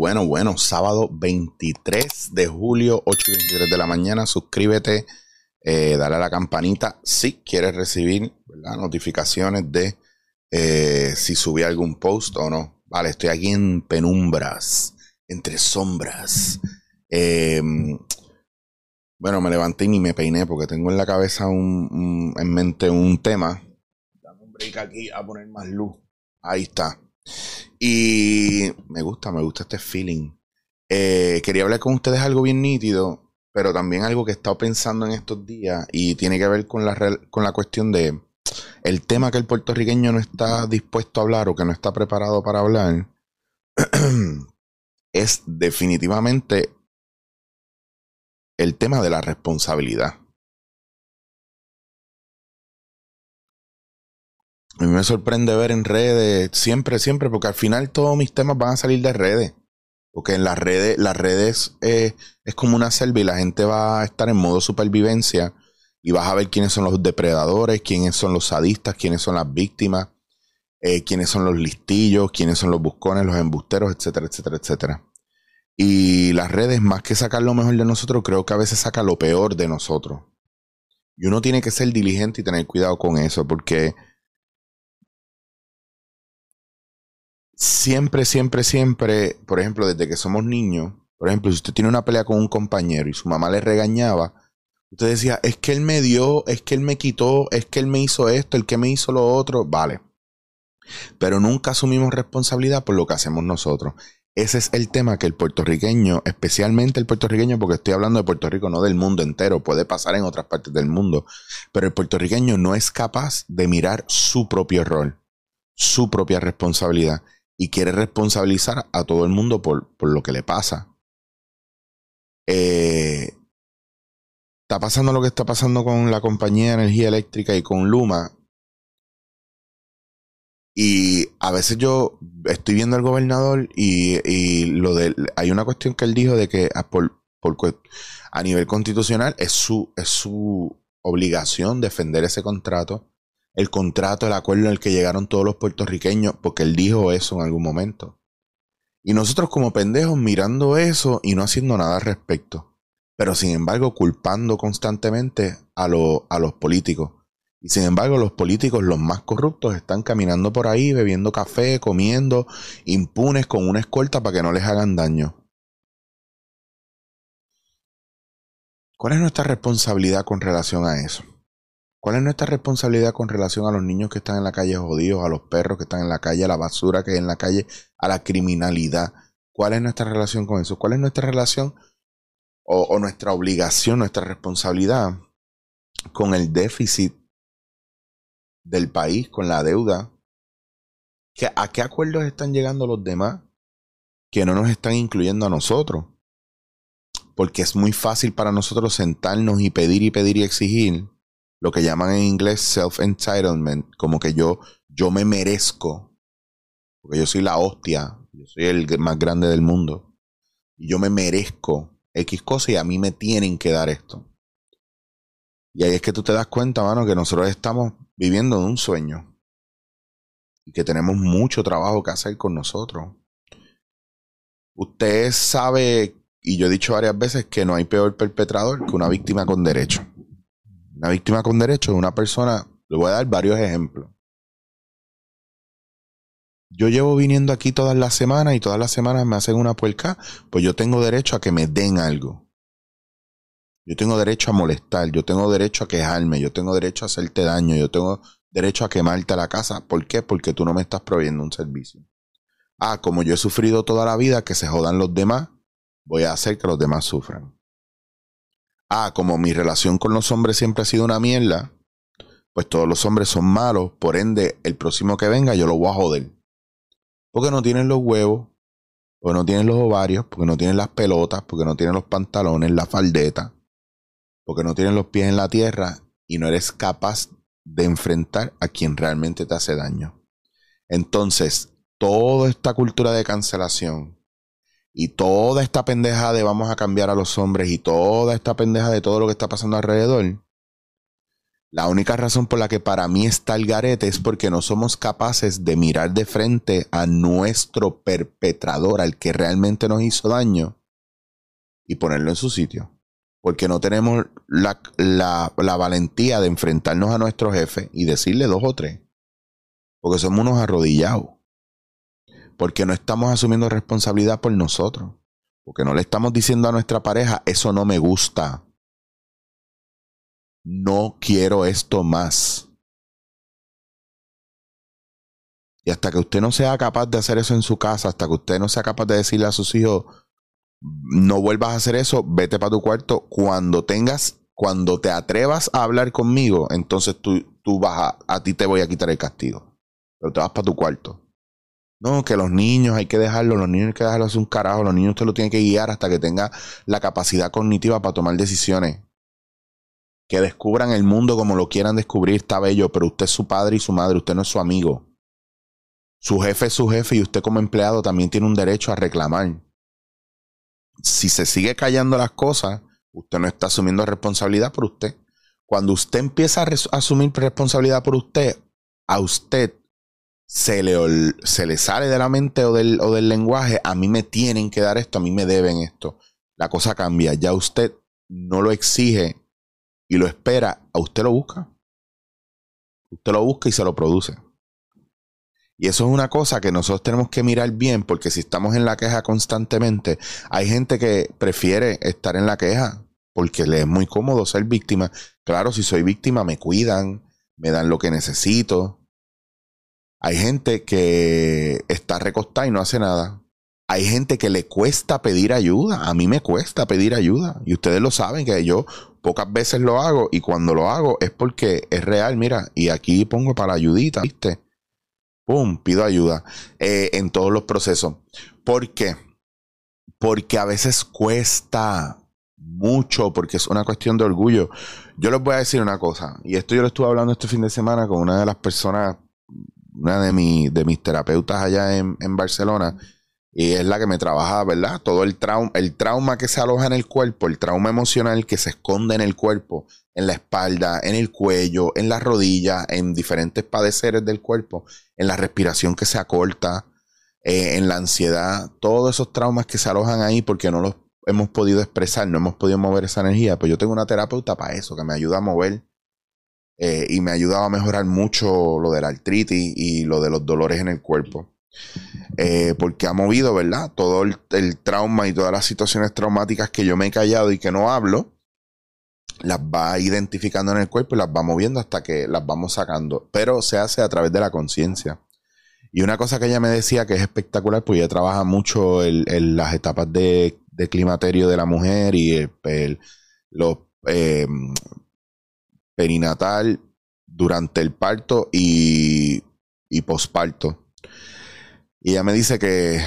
Bueno, bueno. Sábado 23 de julio, 8 y 23 de la mañana. Suscríbete, eh, dale a la campanita si quieres recibir notificaciones de eh, si subí algún post o no. Vale, estoy aquí en penumbras, entre sombras. Em, bueno, me levanté y me peiné porque tengo en la cabeza un, en mente un tema. Dame un break aquí a poner más luz. Ahí está. Y me gusta, me gusta este feeling. Eh, quería hablar con ustedes algo bien nítido, pero también algo que he estado pensando en estos días y tiene que ver con la, con la cuestión de el tema que el puertorriqueño no está dispuesto a hablar o que no está preparado para hablar. es definitivamente el tema de la responsabilidad. A mí me sorprende ver en redes, siempre, siempre, porque al final todos mis temas van a salir de redes. Porque en las redes, las redes eh, es como una selva y la gente va a estar en modo supervivencia y vas a ver quiénes son los depredadores, quiénes son los sadistas, quiénes son las víctimas, eh, quiénes son los listillos, quiénes son los buscones, los embusteros, etcétera, etcétera, etcétera. Y las redes, más que sacar lo mejor de nosotros, creo que a veces saca lo peor de nosotros. Y uno tiene que ser diligente y tener cuidado con eso, porque siempre, siempre, siempre, por ejemplo, desde que somos niños, por ejemplo, si usted tiene una pelea con un compañero y su mamá le regañaba, usted decía, es que él me dio, es que él me quitó, es que él me hizo esto, el que me hizo lo otro, vale. Pero nunca asumimos responsabilidad por lo que hacemos nosotros. Ese es el tema que el puertorriqueño, especialmente el puertorriqueño, porque estoy hablando de Puerto Rico, no del mundo entero, puede pasar en otras partes del mundo, pero el puertorriqueño no es capaz de mirar su propio rol, su propia responsabilidad y quiere responsabilizar a todo el mundo por, lo que le pasa. Eh, está pasando lo que está pasando con la compañía de energía eléctrica y con Luma. Y a veces yo estoy viendo al gobernador y, lo de, hay una cuestión que él dijo de que a, por, a nivel constitucional es su, es su obligación defender ese contrato el contrato, el acuerdo en el que llegaron todos los puertorriqueños, porque él dijo eso en algún momento. Y nosotros como pendejos mirando eso y no haciendo nada al respecto, pero sin embargo culpando constantemente a, a los políticos. Y sin embargo los políticos, los más corruptos, están caminando por ahí bebiendo café, comiendo, impunes con una escolta para que no les hagan daño. ¿Cuál es nuestra responsabilidad con relación a eso? ¿Cuál es nuestra responsabilidad con relación a los niños que están en la calle jodidos, a los perros que están en la calle, a la basura que hay en la calle, a la criminalidad? ¿Cuál es nuestra relación con eso? ¿Cuál es nuestra relación o, nuestra obligación, nuestra responsabilidad con el déficit del país, con la deuda? ¿A qué acuerdos están llegando los demás que no nos están incluyendo a nosotros? Porque es muy fácil para nosotros sentarnos y pedir y pedir y exigir lo que llaman en inglés self-entitlement, como que yo, yo me merezco, porque yo soy la hostia, yo soy el más grande del mundo, y yo me merezco X cosa y a mí me tienen que dar esto. Y ahí es que tú te das cuenta, mano, que nosotros estamos viviendo en un sueño y que tenemos mucho trabajo que hacer con nosotros. Usted sabe, y yo he dicho varias veces, que no hay peor perpetrador que una víctima con derecho. Una víctima con derecho es una persona, le voy a dar varios ejemplos. Yo llevo viniendo aquí todas las semanas y todas las semanas me hacen una puerca, pues yo tengo derecho a que me den algo. Yo tengo derecho a molestar, yo tengo derecho a quejarme, yo tengo derecho a hacerte daño, yo tengo derecho a quemarte la casa. ¿Por qué? Porque tú no me estás proveyendo un servicio. Ah, como yo he sufrido toda la vida que se jodan los demás, voy a hacer que los demás sufran ah, como mi relación con los hombres siempre ha sido una mierda, pues todos los hombres son malos, por ende, el próximo que venga yo lo voy a joder. Porque no tienen los huevos, porque no tienen los ovarios, porque no tienen las pelotas, porque no tienen los pantalones, la faldeta, porque no tienen los pies en la tierra y no eres capaz de enfrentar a quien realmente te hace daño. Entonces, toda esta cultura de cancelación, y toda esta pendeja de vamos a cambiar a los hombres y toda esta pendeja de todo lo que está pasando alrededor La única razón por la que para mí está el garete es porque no somos capaces de mirar de frente a nuestro perpetrador, al que realmente nos hizo daño, y ponerlo en su sitio. Porque no tenemos la, la valentía de enfrentarnos a nuestro jefe y decirle dos o tres. Porque somos unos arrodillados. Porque no estamos asumiendo responsabilidad por nosotros. Porque no le estamos diciendo a nuestra pareja, eso no me gusta no quiero esto más. Y hasta que usted no sea capaz de hacer eso en su casa, hasta que usted no sea capaz de decirle a sus hijos, no vuelvas a hacer eso, vete para tu cuarto. Cuando tengas, cuando te atrevas a hablar conmigo, entonces tú, tú vas a, a ti te voy a quitar el castigo. Pero te vas para tu cuarto. No, que los niños hay que dejarlos, los niños hay que dejarlos un carajo, los niños usted lo tiene que guiar hasta que tenga la capacidad cognitiva para tomar decisiones que descubran el mundo como lo quieran descubrir, está bello, pero usted es su padre y su madre, usted no es su amigo. Su jefe es su jefe y usted como empleado también tiene un derecho a reclamar. Si se sigue callando las cosas, usted no está asumiendo responsabilidad por usted. Cuando usted empieza a asumir responsabilidad por usted, a usted se le, se le sale de la mente o del, o del lenguaje, a mí me tienen que dar esto, a mí me deben esto. La cosa cambia, ya usted no lo exige y lo espera, a usted lo busca. Usted lo busca y se lo produce. Y eso es una cosa que nosotros tenemos que mirar bien, porque si estamos en la queja constantemente, hay gente que prefiere estar en la queja porque le es muy cómodo ser víctima. Claro, si soy víctima, me cuidan, me dan lo que necesito. Hay gente que está recostada y no hace nada. Hay gente que le cuesta pedir ayuda. A mí me cuesta pedir ayuda. Y ustedes lo saben que yo pocas veces lo hago y cuando lo hago es porque es real, mira, y aquí pongo para ayudita, ¿viste? ¡Pum! Pido ayuda eh, en todos los procesos. ¿Por qué? Porque a veces cuesta mucho, porque es una cuestión de orgullo. Yo les voy a decir una cosa, y esto yo lo estuve hablando este fin de semana con una de las personas, una de, de mis terapeutas allá en, en Barcelona, y es la que me trabaja, ¿verdad? Todo el trauma, el trauma que se aloja en el cuerpo, el trauma emocional que se esconde en el cuerpo, en la espalda, en el cuello, en las rodillas, en diferentes padeceres del cuerpo, en la respiración que se acorta, eh, en la ansiedad, todos esos traumas que se alojan ahí porque no los hemos podido expresar, no hemos podido mover esa energía, pues yo tengo una terapeuta para eso, que me ayuda a mover eh, y me ha ayudado a mejorar mucho lo de la artritis y lo de los dolores en el cuerpo. Eh, porque ha movido, ¿verdad? Todo el, trauma y todas las situaciones traumáticas que yo me he callado y que no hablo, las va identificando en el cuerpo y las va moviendo hasta que las vamos sacando. Pero se hace a través de la conciencia. Y una cosa que ella me decía que es espectacular, pues ella trabaja mucho en, las etapas de, climaterio de la mujer y los eh, perinatal durante el parto y, y posparto. Y ella me dice que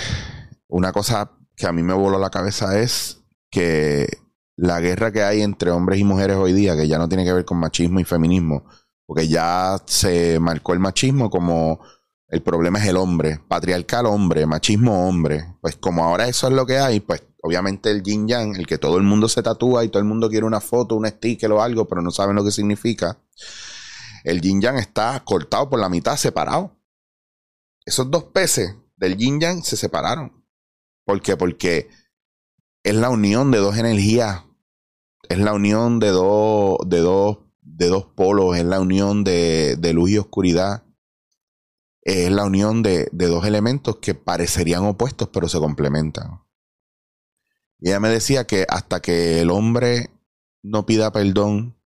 una cosa que a mí me voló la cabeza es que la guerra que hay entre hombres y mujeres hoy día, que ya no tiene que ver con machismo y feminismo, porque ya se marcó el machismo como el problema es el hombre, patriarcal hombre, machismo hombre. Pues como ahora eso es lo que hay, pues obviamente el yin yang, el que todo el mundo se tatúa y todo el mundo quiere una foto, un sticker o algo, pero no saben lo que significa. El yin yang está cortado por la mitad, separado. Esos dos peces del yin yang se separaron. ¿Por qué? Porque es la unión de dos energías. Es la unión de dos, de dos, de dos polos. Es la unión de, luz y oscuridad. Es la unión de, de dos elementos que parecerían opuestos, pero se complementan. Y ella me decía que hasta que el hombre no pida perdón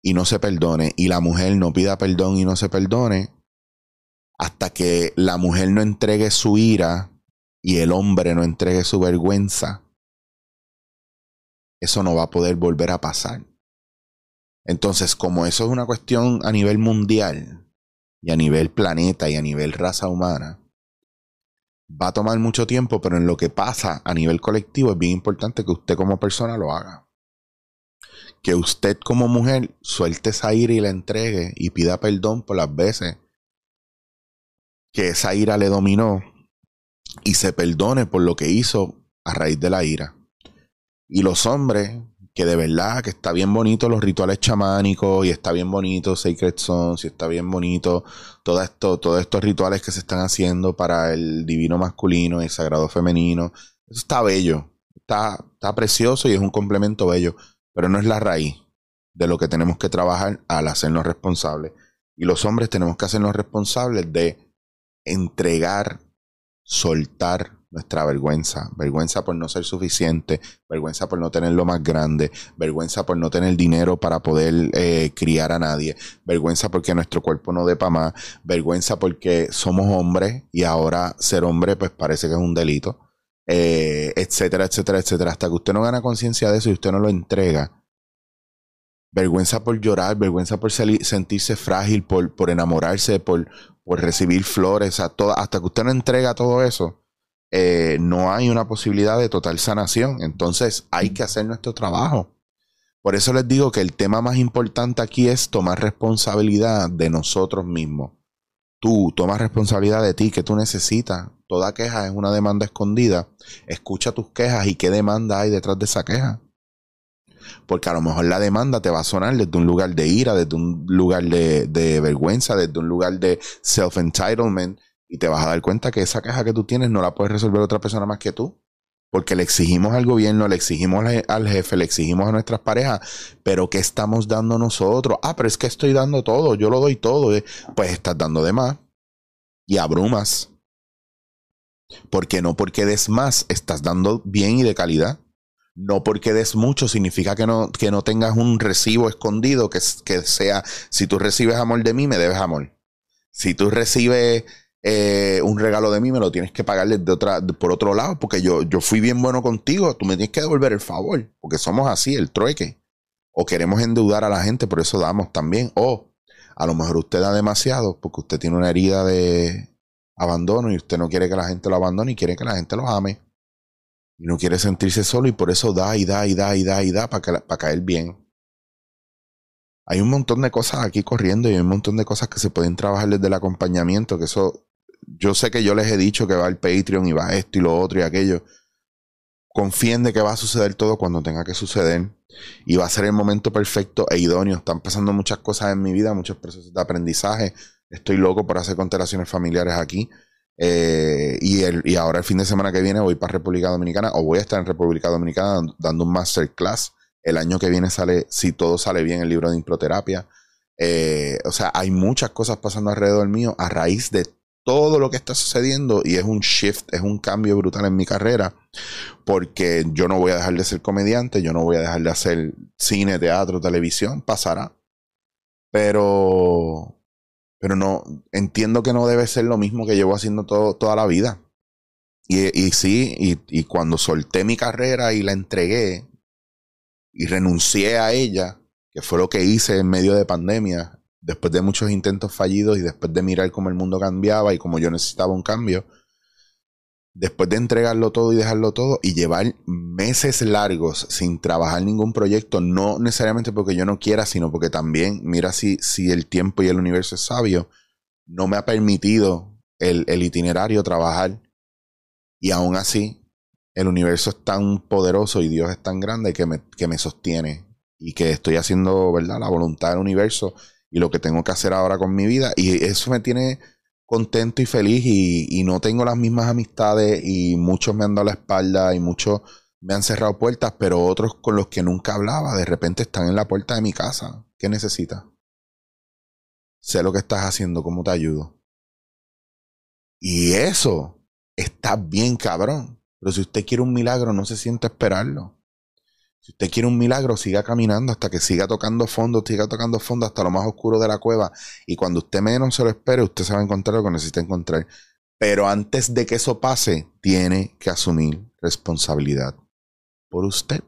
y no se perdone, y la mujer no pida perdón y no se perdone, hasta que la mujer no entregue su ira y el hombre no entregue su vergüenza, eso no va a poder volver a pasar. Entonces, como eso es una cuestión a nivel mundial y a nivel planeta y a nivel raza humana, va a tomar mucho tiempo, pero en lo que pasa a nivel colectivo es bien importante que usted como persona lo haga. Que usted como mujer suelte esa ira y la entregue y pida perdón por las veces que esa ira le dominó y se perdone por lo que hizo a raíz de la ira. Y los hombres, que de verdad que está bien bonito los rituales chamánicos y está bien bonito Sacred Songs y está bien bonito todo esto, todos estos rituales que se están haciendo para el divino masculino y el sagrado femenino. Eso está bello, está, está precioso y es un complemento bello, pero no es la raíz de lo que tenemos que trabajar al hacernos responsables. Y los hombres tenemos que hacernos responsables de entregar, soltar, nuestra vergüenza, vergüenza por no ser suficiente, vergüenza por no tener lo más grande, vergüenza por no tener dinero para poder eh, criar a nadie, vergüenza porque nuestro cuerpo no depa más, vergüenza porque somos hombres y ahora ser hombre pues parece que es un delito, eh, etcétera, etcétera, etcétera, hasta que usted no gana conciencia de eso y usted no lo entrega. Vergüenza por llorar, vergüenza por sentirse frágil, por, por enamorarse, por, por recibir flores, hasta que usted no entrega todo eso, eh, no hay una posibilidad de total sanación. Entonces hay que hacer nuestro trabajo. Por eso les digo que el tema más importante aquí es tomar responsabilidad de nosotros mismos. Tú tomas responsabilidad de ti, que tú necesitas. Toda queja es una demanda escondida. Escucha tus quejas y qué demanda hay detrás de esa queja. Porque a lo mejor la demanda te va a sonar desde un lugar de ira, desde un lugar de, de vergüenza, desde un lugar de self-entitlement, y te vas a dar cuenta que esa queja que tú tienes no la puede resolver otra persona más que tú. Porque le exigimos al gobierno, le exigimos al jefe, le exigimos a nuestras parejas, pero ¿qué estamos dando nosotros? Ah, pero es que estoy dando todo, yo lo doy todo. Eh, pues estás dando de más y abrumas. Porque no porque des más, estás dando bien y de calidad. No porque des mucho significa que no, que no tengas un recibo escondido que, que sea, si tú recibes amor de mí, me debes amor. Si tú recibes eh, un regalo de mí, me lo tienes que pagar de otra, por otro lado, porque yo, yo fui bien bueno contigo, tú me tienes que devolver el favor, porque somos así, el trueque. O queremos endeudar a la gente, por eso damos también. O a lo mejor usted da demasiado porque usted tiene una herida de abandono y usted no quiere que la gente lo abandone y quiere que la gente lo ame. Y no quiere sentirse solo y por eso da y da y da y da y da para, para caer bien. Hay un montón de cosas aquí corriendo y hay un montón de cosas que se pueden trabajar desde el acompañamiento, que eso yo sé que yo les he dicho que va el Patreon y va esto y lo otro y aquello. Confíen de que va a suceder todo cuando tenga que suceder. Y va a ser el momento perfecto e idóneo. Están pasando muchas cosas en mi vida, muchos procesos de aprendizaje. Estoy loco por hacer constelaciones familiares aquí. Eh, y, el, y ahora el fin de semana que viene voy para República Dominicana o voy a estar en República Dominicana dando un masterclass. El año que viene sale, si todo sale bien, el libro de improterapia. Eh, o sea, hay muchas cosas pasando alrededor mío a raíz de todo lo que está sucediendo y es un shift, es un cambio brutal en mi carrera, porque yo no voy a dejar de ser comediante, yo no voy a dejar de hacer cine, teatro, televisión, pasará. Pero, pero no, entiendo que no debe ser lo mismo que llevo haciendo todo, toda la vida. Y, y sí, y, y cuando solté mi carrera y la entregué y renuncié a ella, que fue lo que hice en medio de pandemia, después de muchos intentos fallidos y después de mirar cómo el mundo cambiaba y cómo yo necesitaba un cambio, después de entregarlo todo y dejarlo todo y llevar meses largos sin trabajar ningún proyecto, no necesariamente porque yo no quiera, sino porque también, mira si, si el tiempo y el universo es sabio, no me ha permitido el, el itinerario trabajar y aún así el universo es tan poderoso y Dios es tan grande que me, que me sostiene y que estoy haciendo, ¿verdad? La voluntad del universo y lo que tengo que hacer ahora con mi vida. Y eso me tiene contento y feliz y, no tengo las mismas amistades y muchos me han dado la espalda y muchos me han cerrado puertas, pero otros con los que nunca hablaba de repente están en la puerta de mi casa. ¿Qué necesitas? Sé lo que estás haciendo, cómo te ayudo. Y eso está bien cabrón. Pero si usted quiere un milagro, no se siente esperarlo. Si usted quiere un milagro, siga caminando hasta que siga tocando fondo, siga tocando fondo hasta lo más oscuro de la cueva. Y cuando usted menos se lo espere, usted se va a encontrar lo que necesita encontrar. Pero antes de que eso pase, tiene que asumir responsabilidad por usted.